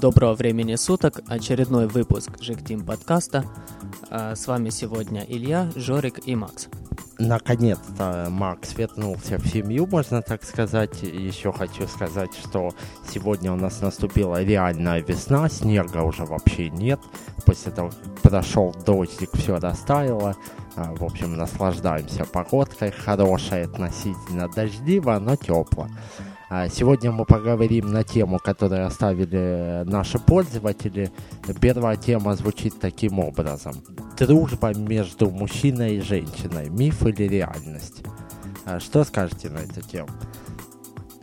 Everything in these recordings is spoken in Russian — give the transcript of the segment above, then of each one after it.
Доброго времени суток, очередной выпуск Жиктим подкаста. А, с вами сегодня Илья, Жорик и Макс. Наконец-то Макс вернулся в семью, можно так сказать. Еще хочу сказать, что сегодня у нас наступила реальная весна, снега уже вообще нет. После того, как прошел дождик, все растаяло. А, в общем, наслаждаемся погодкой. Хорошая относительно дождливо, но тепло. А, сегодня мы поговорим на тему, которую оставили наши пользователи. Первая тема звучит таким образом. Дружба между мужчиной и женщиной. Миф или реальность? А, что скажете на эту тему?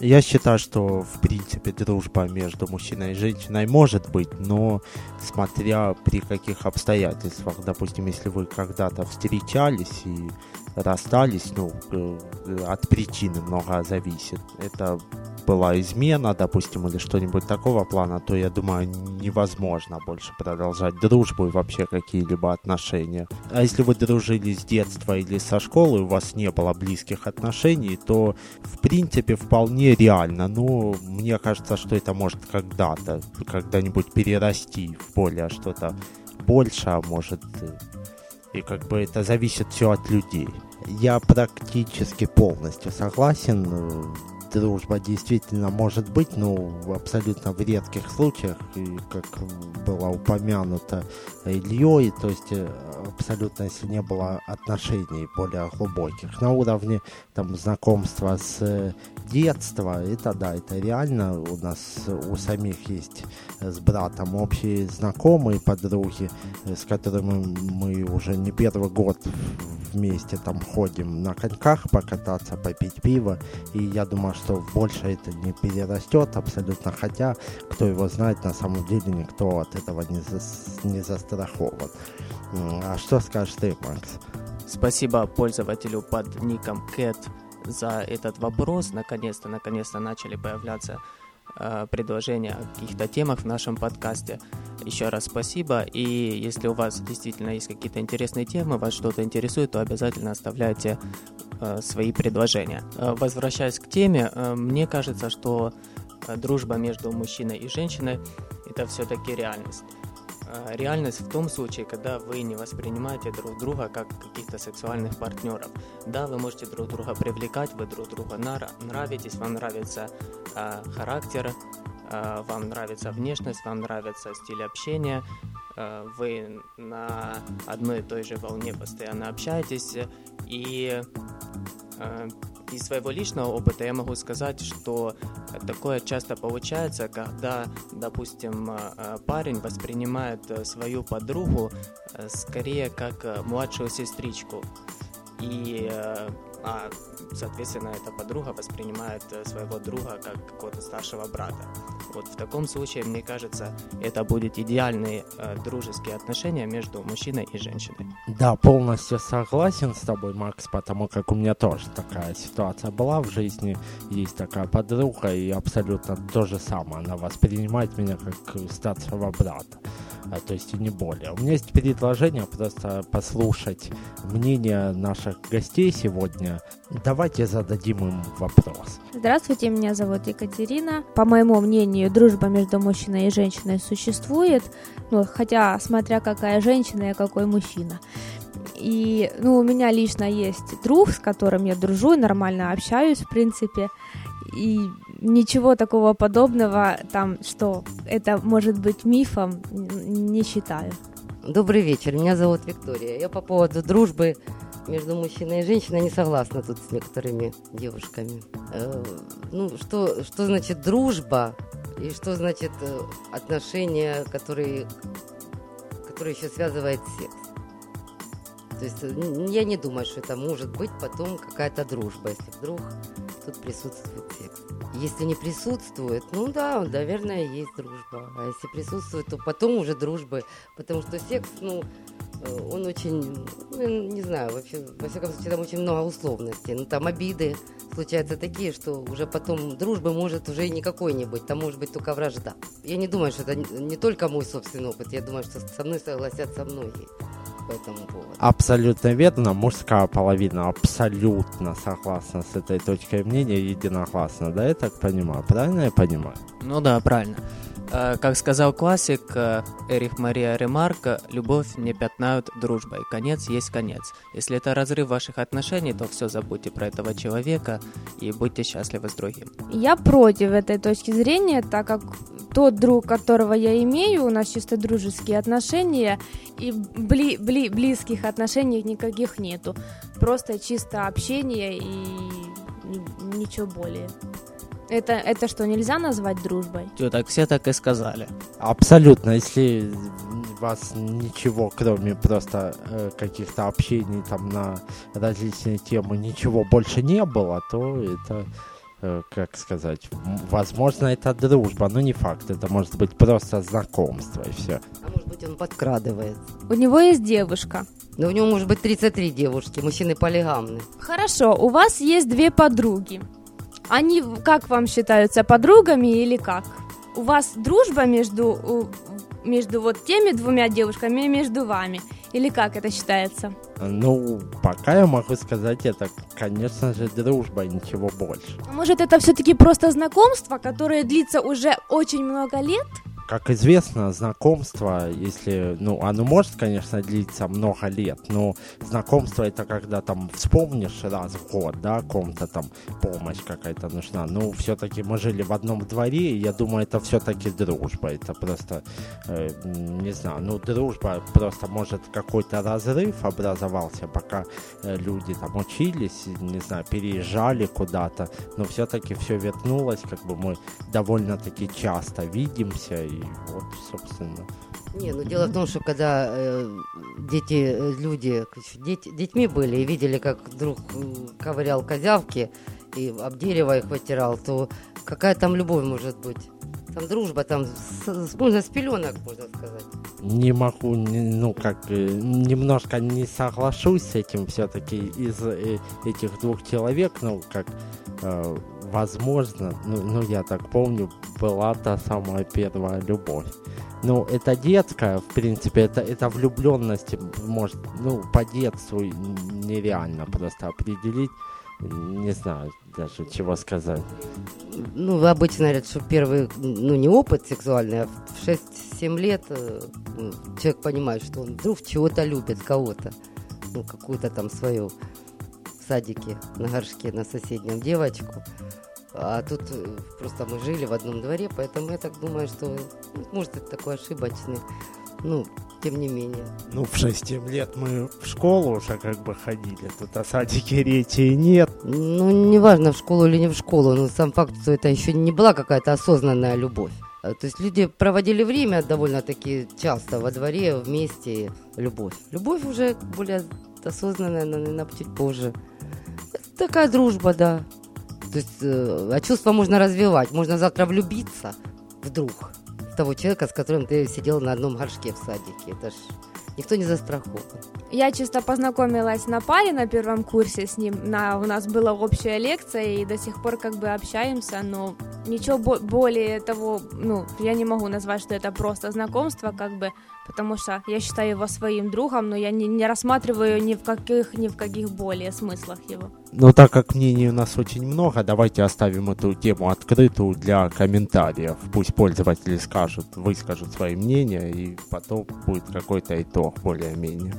Я считаю, что в принципе дружба между мужчиной и женщиной может быть, но смотря при каких обстоятельствах. Допустим, если вы когда-то встречались и расстались, ну, э, от причины много зависит. Это была измена, допустим, или что-нибудь такого плана, то, я думаю, невозможно больше продолжать дружбу и вообще какие-либо отношения. А если вы дружили с детства или со школы, у вас не было близких отношений, то, в принципе, вполне реально. Но мне кажется, что это может когда-то, когда-нибудь перерасти в более что-то больше, а может и как бы это зависит все от людей. Я практически полностью согласен дружба действительно может быть, но абсолютно в редких случаях, и как было упомянуто Ильей, то есть э, абсолютно если не было отношений более глубоких. На уровне там знакомства с э, детства, это да, это реально. У нас у самих есть с братом общие знакомые подруги, с которыми мы уже не первый год вместе там ходим на коньках покататься, попить пиво, и я думаю, что больше это не перерастет абсолютно, хотя, кто его знает, на самом деле никто от этого не, за, не застрахован. А что скажешь ты, Макс? Спасибо пользователю под ником Cat за этот вопрос. Наконец-то, наконец-то начали появляться э, предложения о каких-то темах в нашем подкасте. Еще раз спасибо. И если у вас действительно есть какие-то интересные темы, вас что-то интересует, то обязательно оставляйте свои предложения. Э, возвращаясь к теме, э, мне кажется, что э, дружба между мужчиной и женщиной это все-таки реальность. Э, реальность в том случае, когда вы не воспринимаете друг друга как каких-то сексуальных партнеров. Да, вы можете друг друга привлекать, вы друг друга нравитесь, вам нравится э, характер, э, вам нравится внешность, вам нравится стиль общения, э, вы на одной и той же волне постоянно общаетесь, и э, из своего личного опыта я могу сказать, что такое часто получается, когда, допустим, э, парень воспринимает э, свою подругу э, скорее как младшую сестричку. И а, соответственно, эта подруга воспринимает своего друга как какого-то старшего брата. Вот в таком случае, мне кажется, это будет идеальные э, дружеские отношения между мужчиной и женщиной. Да, полностью согласен с тобой, Макс, потому как у меня тоже такая ситуация была в жизни. Есть такая подруга, и абсолютно то же самое. Она воспринимает меня как старшего брата а, то есть и не более. У меня есть предложение просто послушать мнение наших гостей сегодня. Давайте зададим им вопрос. Здравствуйте, меня зовут Екатерина. По моему мнению, дружба между мужчиной и женщиной существует, ну, хотя смотря какая женщина и какой мужчина. И, ну, у меня лично есть друг, с которым я дружу, нормально общаюсь, в принципе. И ничего такого подобного, там, что это может быть мифом, не считаю. Добрый вечер, меня зовут Виктория. Я по поводу дружбы между мужчиной и женщиной не согласна тут с некоторыми девушками. Э, ну, что, что значит дружба и что значит э, отношения, которые, которые еще связывает секс? То есть э, я не думаю, что это может быть потом какая-то дружба, если вдруг тут присутствует секс. Если не присутствует, ну да, наверное, есть дружба. А если присутствует, то потом уже дружбы. Потому что секс, ну, он очень, ну, не знаю, вообще, во всяком случае, там очень много условностей. Ну, там обиды случаются такие, что уже потом дружбы может уже и никакой не быть. Там может быть только вражда. Я не думаю, что это не только мой собственный опыт. Я думаю, что со мной согласятся многие по этому поводу. Абсолютно верно. Мужская половина абсолютно согласна с этой точкой мнения, единогласно. Да, я так понимаю? Правильно я понимаю? Ну да, правильно. Э, как сказал классик э, Эрих Мария Ремарка, любовь не пятнают дружбой. Конец есть конец. Если это разрыв ваших отношений, то все забудьте про этого человека и будьте счастливы с другим. Я против этой точки зрения, так как тот друг, которого я имею, у нас чисто дружеские отношения, и бли, бли, близких отношений никаких нету. Просто чисто общение и ничего более. Это, это что, нельзя назвать дружбой? Все так, все так и сказали. Абсолютно. Если вас ничего, кроме просто э, каких-то общений там на различные темы, ничего больше не было, то это э, как сказать, возможно, это дружба, но не факт. Это может быть просто знакомство и все. А может быть, он подкрадывает. У него есть девушка. Да у него может быть 33 девушки, мужчины полигамны. Хорошо, у вас есть две подруги. Они как вам считаются, подругами или как? У вас дружба между, между вот теми двумя девушками и между вами? Или как это считается? Ну, пока я могу сказать, это, конечно же, дружба, ничего больше. А может, это все-таки просто знакомство, которое длится уже очень много лет? Как известно, знакомство, если, ну, оно может, конечно, длиться много лет, но знакомство это когда там вспомнишь раз в год, да, ком-то там помощь какая-то нужна. Ну, все-таки мы жили в одном дворе, и я думаю, это все-таки дружба. Это просто, э, не знаю, ну, дружба просто может какой-то разрыв образовался, пока э, люди там учились, не знаю, переезжали куда-то, но все-таки все вернулось, как бы мы довольно-таки часто видимся, и вот, собственно. Не, ну дело в том, что когда э, дети, э, люди, дети, детьми были и видели, как друг ковырял козявки и об дерево их вытирал, то какая там любовь может быть? Там дружба, там с, можно с пеленок, можно сказать. Не могу, ну как, э, немножко не соглашусь с этим все-таки из э, этих двух человек, ну как э, возможно, ну, ну я так помню, была та самая первая любовь. Ну, это детская, в принципе, это, это влюбленность, может, ну, по детству нереально просто определить. Не знаю даже, чего сказать. Ну, обычно говорят, что первый, ну, не опыт сексуальный, а в 6-7 лет э, человек понимает, что он вдруг чего-то любит, кого-то, ну, какую-то там свою в садике на горшке на соседнем девочку. А тут э, просто мы жили в одном дворе, поэтому я так думаю, что ну, может это такой ошибочный. Ну, тем не менее. Ну, в 6-7 лет мы в школу уже как бы ходили, тут о садике речи нет. Ну, неважно, в школу или не в школу, но сам факт, что это еще не была какая-то осознанная любовь. А, то есть люди проводили время довольно-таки часто во дворе вместе. Любовь. Любовь уже более осознанная, наверное, чуть позже. Это такая дружба, да. То есть, э, а чувства можно развивать. Можно завтра влюбиться вдруг в того человека, с которым ты сидел на одном горшке в садике. Это ж никто не застрахован. Я чисто познакомилась на паре на первом курсе с ним. На, у нас была общая лекция, и до сих пор как бы общаемся, но ничего бо- более того, ну, я не могу назвать, что это просто знакомство, как бы, потому что я считаю его своим другом, но я не, не рассматриваю ни в каких, ни в каких более смыслах его. Но так как мнений у нас очень много, давайте оставим эту тему открытую для комментариев. Пусть пользователи скажут, выскажут свои мнения, и потом будет какой-то итог более-менее.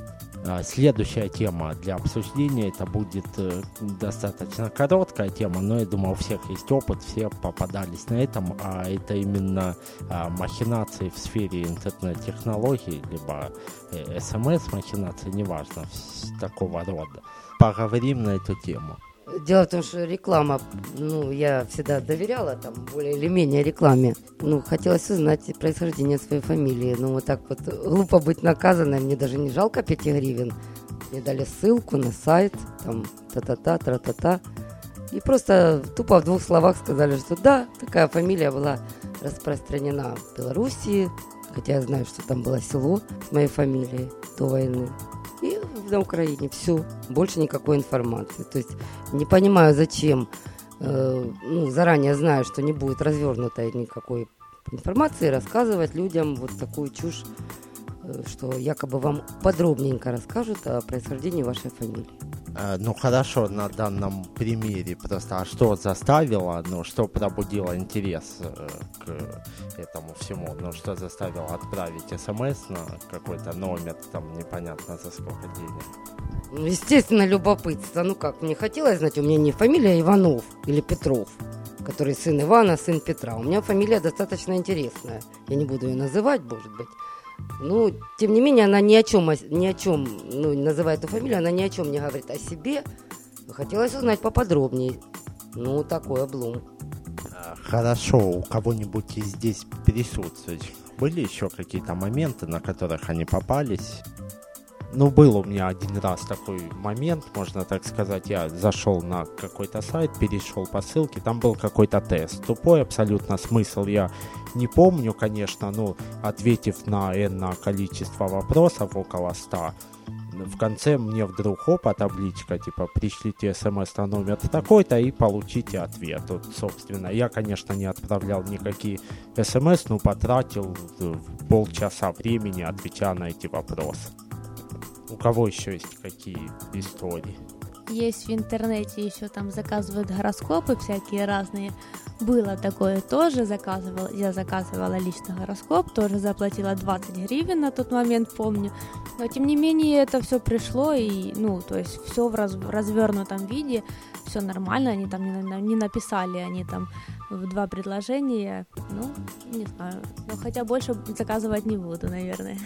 А, следующая тема для обсуждения, это будет э, достаточно короткая тема, но я думаю, у всех есть опыт, все попадались на этом, а это именно а, махинации в сфере интернет-технологий, либо э, смс-махинации, неважно, такого рода. Поговорим на эту тему. Дело в том, что реклама, ну, я всегда доверяла там более или менее рекламе. Ну, хотелось узнать происхождение своей фамилии. Ну, вот так вот глупо быть наказанной, мне даже не жалко 5 гривен. Мне дали ссылку на сайт, там, та-та-та, тра-та-та. И просто тупо в двух словах сказали, что да, такая фамилия была распространена в Белоруссии, хотя я знаю, что там было село с моей фамилией до войны и на Украине. Все, больше никакой информации. То есть не понимаю, зачем, э, ну, заранее знаю, что не будет развернутой никакой информации, рассказывать людям вот такую чушь, э, что якобы вам подробненько расскажут о происхождении вашей фамилии. Э, ну хорошо, на данном примере просто, а что заставило, ну что пробудило интерес э, к этому всему, ну что заставило отправить смс на какой-то номер, там непонятно за сколько денег? Ну, естественно, любопытство. Ну как, мне хотелось знать, у меня не фамилия Иванов или Петров, который сын Ивана, сын Петра. У меня фамилия достаточно интересная. Я не буду ее называть, может быть. Ну, тем не менее, она ни о чем, ни о чем, ну, называя эту фамилию, она ни о чем не говорит о себе. Хотелось узнать поподробнее. Ну, такой облом. А, хорошо, у кого-нибудь здесь присутствующих были еще какие-то моменты, на которых они попались? Ну, был у меня один раз такой момент, можно так сказать. Я зашел на какой-то сайт, перешел по ссылке, там был какой-то тест. Тупой абсолютно смысл я не помню, конечно, но ответив на энное количество вопросов, около 100, в конце мне вдруг опа, табличка, типа, пришлите смс на номер такой-то и получите ответ. Вот, собственно, я, конечно, не отправлял никакие смс, но потратил полчаса времени, отвечая на эти вопросы. У кого еще есть какие истории? Есть в интернете еще там заказывают гороскопы всякие разные. Было такое тоже, заказывала, я заказывала лично гороскоп, тоже заплатила 20 гривен на тот момент, помню. Но тем не менее это все пришло и, ну, то есть все в, раз, развернутом виде, все нормально, они там не, не написали, они там в два предложения, ну, не знаю, но хотя больше заказывать не буду, наверное.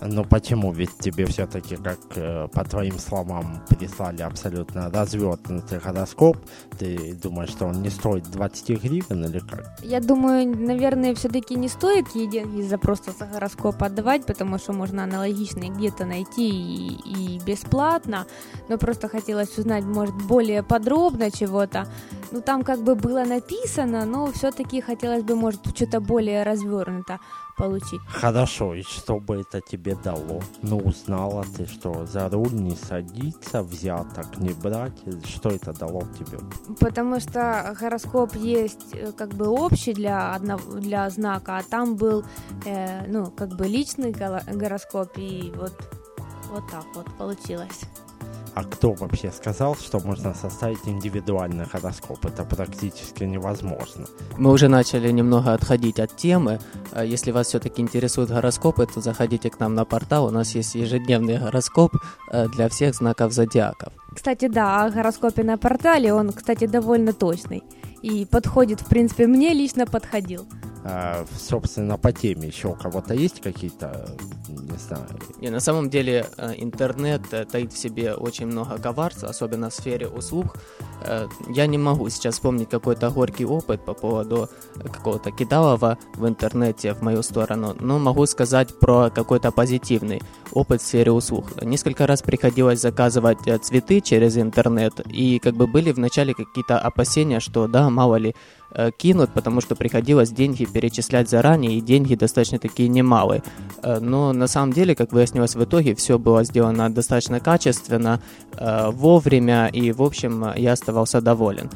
Ну почему? Ведь тебе все-таки, как э, по твоим словам, прислали абсолютно развернутый гороскоп. Ты думаешь, что он не стоит 20 гривен или как? Я думаю, наверное, все-таки не стоит ей деньги за просто за гороскоп отдавать, потому что можно аналогичный где-то найти и, и бесплатно. Но просто хотелось узнать, может, более подробно чего-то. Ну, там как бы было написано, но все-таки хотелось бы, может, что-то более развернуто получить. Хорошо, и что бы это тебе дало? Ну, узнала ты, что за руль не садиться, взяток не брать. Что это дало тебе? Потому что гороскоп есть э, как бы общий для, одного, для знака, а там был, э, ну, как бы личный гороскоп, и вот, вот так вот получилось. А кто вообще сказал, что можно составить индивидуальный гороскоп? Это практически невозможно. Мы уже начали немного отходить от темы. А если вас все-таки интересуют гороскопы, то заходите к нам на портал. У нас есть ежедневный гороскоп э, для всех знаков зодиаков. Кстати, да, о гороскопе на портале, он, кстати, довольно точный. И подходит, в принципе, мне лично подходил. А, собственно, по теме еще у кого-то есть какие-то, не знаю... Не, на самом деле э, интернет э, таит в себе очень много коварства, особенно в сфере услуг. Э, я не могу сейчас вспомнить какой-то горький опыт по поводу какого-то кидалова в интернете в мою сторону, но могу сказать про какой-то позитивный опыт в сфере услуг. Несколько раз приходилось заказывать цветы через интернет, и как бы были вначале какие-то опасения, что да, мало ли кинут, потому что приходилось деньги перечислять заранее, и деньги достаточно такие немалые. Э, но на самом деле, как выяснилось в итоге, все было сделано достаточно качественно, э, вовремя, и, в общем, я оставался доволен.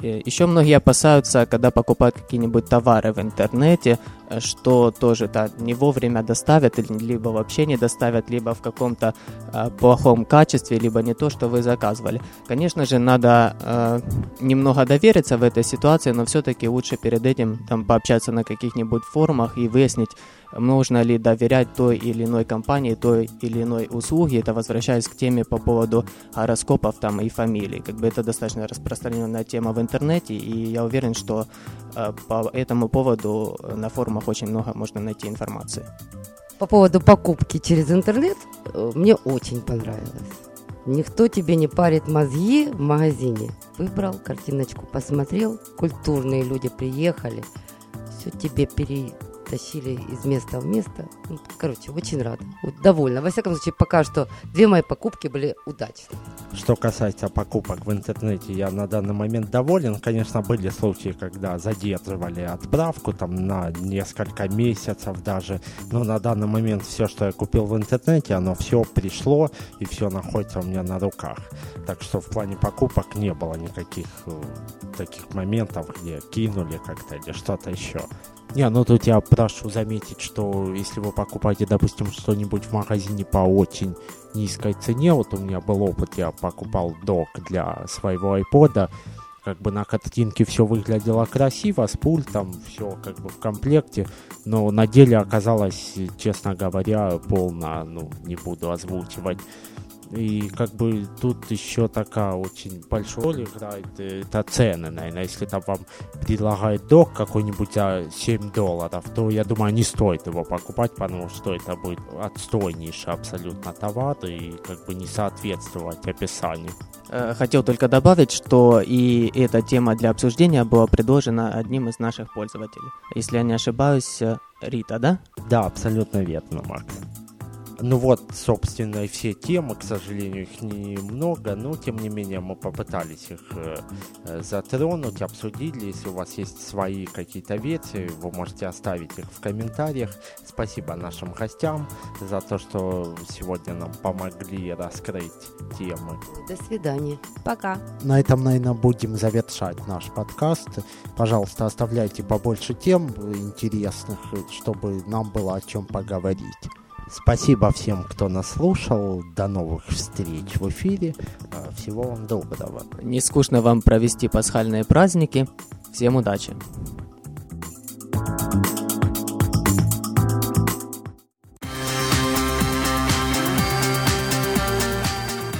Еще многие опасаются, когда покупают какие-нибудь товары в интернете, что тоже да, не вовремя доставят, либо вообще не доставят, либо в каком-то э, плохом качестве, либо не то, что вы заказывали. Конечно же, надо э, немного довериться в этой ситуации, но все-таки лучше перед этим там, пообщаться на каких-нибудь форумах и выяснить, нужно ли доверять той или иной компании, той или иной услуги. Это возвращаясь к теме по поводу гороскопов там, и фамилий. Как бы это достаточно распространенная тема в интернете, и я уверен, что э, по этому поводу на форумах очень много можно найти информации. По поводу покупки через интернет, э, мне очень понравилось. Никто тебе не парит мозги в магазине. Выбрал картиночку, посмотрел, культурные люди приехали, все тебе пере, тащили из места в место. Ну, короче, очень рада. Довольна. Во всяком случае, пока что две мои покупки были удачные. Что касается покупок в интернете, я на данный момент доволен. Конечно, были случаи, когда задерживали отправку там на несколько месяцев даже. Но на данный момент все, что я купил в интернете, оно все пришло и все находится у меня на руках. Так что в плане покупок не было никаких э, таких моментов, где кинули как-то или что-то еще. Не, ну тут я прошу заметить, что если вы покупаете, допустим, что-нибудь в магазине по очень низкой цене, вот у меня был опыт, я покупал док для своего iPod, как бы на картинке все выглядело красиво, с пультом, все как бы в комплекте, но на деле оказалось, честно говоря, полно, ну, не буду озвучивать и как бы тут еще такая очень большая роль играет э, это цены, наверное. Если там вам предлагает док какой-нибудь за 7 долларов, то я думаю, не стоит его покупать, потому что это будет отстойнейший абсолютно товар и как бы не соответствовать описанию. Э, хотел только добавить, что и эта тема для обсуждения была предложена одним из наших пользователей. Если я не ошибаюсь, э, Рита, да? Да, абсолютно верно, Макс. Ну вот, собственно, и все темы, к сожалению, их немного, но тем не менее мы попытались их э, э, затронуть, обсудили. Если у вас есть свои какие-то версии, вы можете оставить их в комментариях. Спасибо нашим гостям за то, что сегодня нам помогли раскрыть темы. До свидания. Пока. На этом, наверное, будем завершать наш подкаст. Пожалуйста, оставляйте побольше тем интересных, чтобы нам было о чем поговорить. Спасибо всем, кто нас слушал. До новых встреч в эфире. А, всего вам доброго. Не скучно вам провести пасхальные праздники. Всем удачи.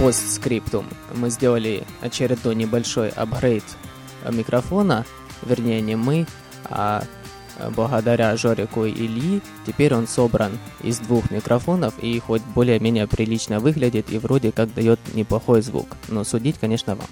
Постскриптум. Мы сделали очередной небольшой апгрейд микрофона. Вернее, не мы, а благодаря Жорику и Ильи, теперь он собран из двух микрофонов и хоть более-менее прилично выглядит и вроде как дает неплохой звук. Но судить, конечно, вам.